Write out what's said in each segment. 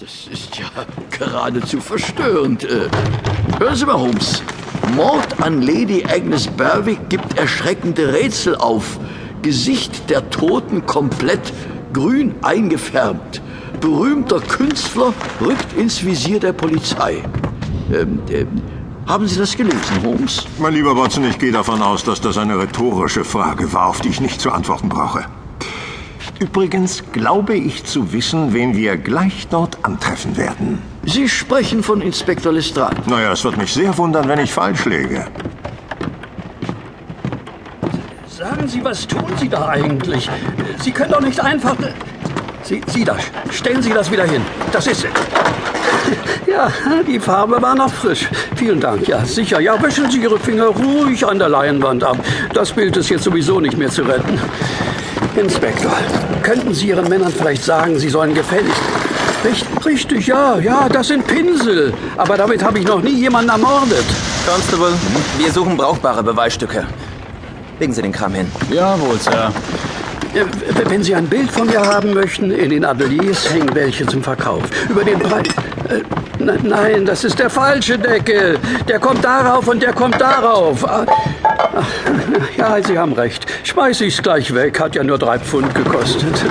das ist ja geradezu verstörend. Äh, hören Sie mal, Holmes. Mord an Lady Agnes Berwick gibt erschreckende Rätsel auf. Gesicht der Toten komplett grün eingefärbt. Berühmter Künstler rückt ins Visier der Polizei. Ähm, ähm, haben Sie das gelesen, Holmes? Mein lieber Watson, ich gehe davon aus, dass das eine rhetorische Frage war, auf die ich nicht zu antworten brauche. Übrigens glaube ich zu wissen, wen wir gleich dort antreffen werden. Sie sprechen von Inspektor Lestrade. Naja, es wird mich sehr wundern, wenn ich falsch liege. Sagen Sie, was tun Sie da eigentlich? Sie können doch nicht einfach... Sie, Sie da, stellen Sie das wieder hin. Das ist es. Ja, die Farbe war noch frisch. Vielen Dank, ja, sicher. Ja, wischen Sie Ihre Finger ruhig an der Leinwand ab. Das Bild ist jetzt sowieso nicht mehr zu retten. Inspektor, könnten Sie Ihren Männern vielleicht sagen, sie sollen gefälligst. Richtig, richtig, ja, ja, das sind Pinsel. Aber damit habe ich noch nie jemanden ermordet. Constable, wir suchen brauchbare Beweisstücke. Legen Sie den Kram hin. Jawohl, Sir. Äh, Wenn Sie ein Bild von mir haben möchten, in den Ateliers hängen welche zum Verkauf. Über den Preis. Äh, ne- nein, das ist der falsche Deckel. Der kommt darauf und der kommt darauf. Ah, Ja, Sie haben recht. Schmeiß ich's gleich weg. Hat ja nur drei Pfund gekostet.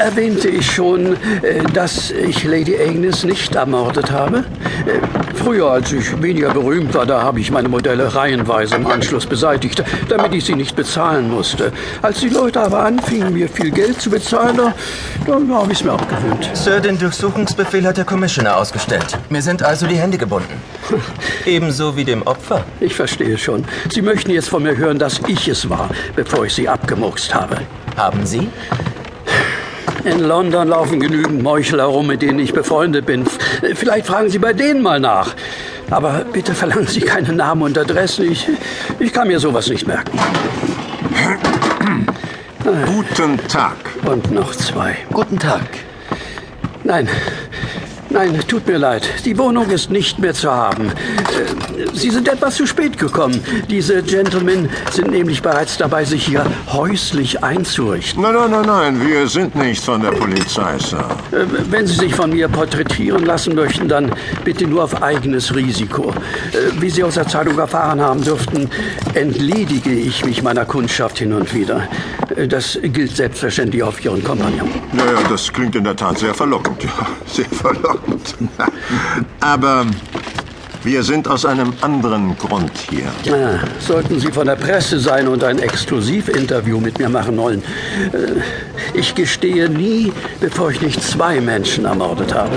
Äh, Erwähnte ich schon, äh, dass ich Lady Agnes nicht ermordet habe? Äh, Früher, als ich weniger berühmt war, da habe ich meine Modelle reihenweise im Anschluss beseitigt, damit ich sie nicht bezahlen musste. Als die Leute aber anfingen, mir viel Geld zu bezahlen, da, da habe ich es mir abgewöhnt. Sir, den Durchsuchungsbefehl hat der Commissioner ausgestellt. Mir sind also die Hände gebunden. Ebenso wie dem Opfer. Ich verstehe schon. Sie möchten jetzt von mir hören, dass ich es war, bevor ich sie abgemurkst habe. Haben Sie? In London laufen genügend Meuchel herum, mit denen ich befreundet bin. Vielleicht fragen Sie bei denen mal nach. Aber bitte verlangen Sie keine Namen und Adressen. Ich, ich kann mir sowas nicht merken. Guten Tag. Und noch zwei. Guten Tag. Nein, nein, tut mir leid. Die Wohnung ist nicht mehr zu haben. Äh, Sie sind etwas zu spät gekommen. Diese Gentlemen sind nämlich bereits dabei, sich hier häuslich einzurichten. Nein, nein, nein, nein, wir sind nicht von der Polizei, Sir. Äh, Wenn Sie sich von mir porträtieren lassen möchten, dann bitte nur auf eigenes Risiko. Äh, Wie Sie aus der Zeitung erfahren haben dürften, entledige ich mich meiner Kundschaft hin und wieder. Das gilt selbstverständlich auf Ihren Kompagnon. Naja, das klingt in der Tat sehr verlockend. Ja, sehr verlockend. Aber wir sind aus einem anderen Grund hier. Ah, Sollten Sie von der Presse sein und ein Exklusivinterview mit mir machen wollen. Äh, Ich gestehe nie, bevor ich nicht zwei Menschen ermordet habe.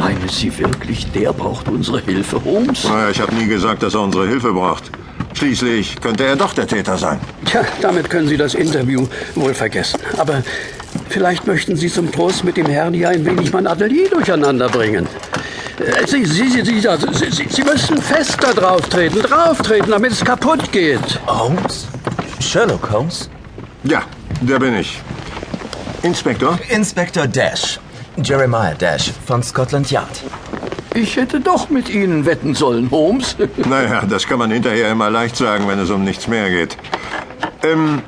Meinen Sie wirklich, der braucht unsere Hilfe, Holmes? Naja, ich habe nie gesagt, dass er unsere Hilfe braucht. Schließlich könnte er doch der Täter sein. Tja, damit können Sie das Interview wohl vergessen. Aber vielleicht möchten Sie zum Trost mit dem Herrn hier ein wenig mein Atelier durcheinander bringen. Äh, Sie, Sie, Sie, Sie, Sie, Sie, Sie müssen fester drauftreten, drauftreten, damit es kaputt geht. Holmes? Sherlock Holmes? Ja, der bin ich. Inspektor? Inspektor Dash. Jeremiah Dash von Scotland Yard. Ich hätte doch mit Ihnen wetten sollen, Holmes. Naja, das kann man hinterher immer leicht sagen, wenn es um nichts mehr geht. Ähm,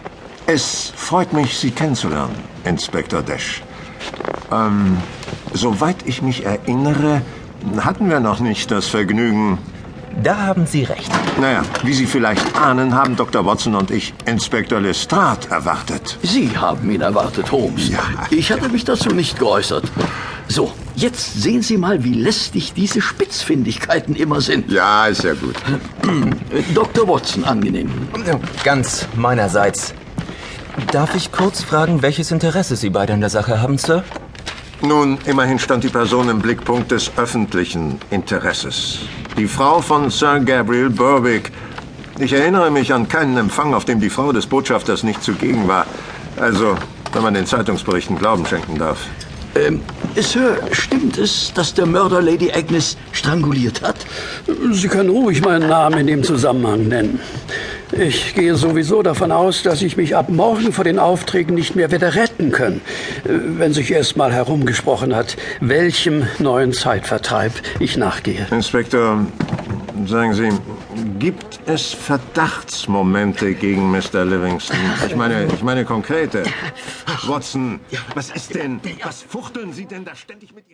es freut mich, Sie kennenzulernen, Inspektor Dash. Ähm, soweit ich mich erinnere, hatten wir noch nicht das Vergnügen. Da haben Sie recht. Naja, wie Sie vielleicht ahnen, haben Dr. Watson und ich Inspektor Lestrade erwartet. Sie haben ihn erwartet, Holmes. Ja, ich hatte mich dazu nicht geäußert. So, jetzt sehen Sie mal, wie lästig diese Spitzfindigkeiten immer sind. Ja, ist ja gut. Dr. Watson, angenehm. Ganz meinerseits. Darf ich kurz fragen, welches Interesse Sie beide an der Sache haben, Sir? Nun, immerhin stand die Person im Blickpunkt des öffentlichen Interesses. Die Frau von Sir Gabriel Berwick. Ich erinnere mich an keinen Empfang, auf dem die Frau des Botschafters nicht zugegen war. Also, wenn man den Zeitungsberichten Glauben schenken darf. Ähm, Sir, stimmt es, dass der Mörder Lady Agnes stranguliert hat? Sie können ruhig meinen Namen in dem Zusammenhang nennen. Ich gehe sowieso davon aus, dass ich mich ab morgen vor den Aufträgen nicht mehr werde retten können, wenn sich erst mal herumgesprochen hat, welchem neuen Zeitvertreib ich nachgehe. Inspektor, sagen Sie, Gibt es Verdachtsmomente gegen Mr. Livingston? Ich meine, ich meine konkrete. Watson, was ist denn? Was fuchteln Sie denn da ständig mit Ihrem...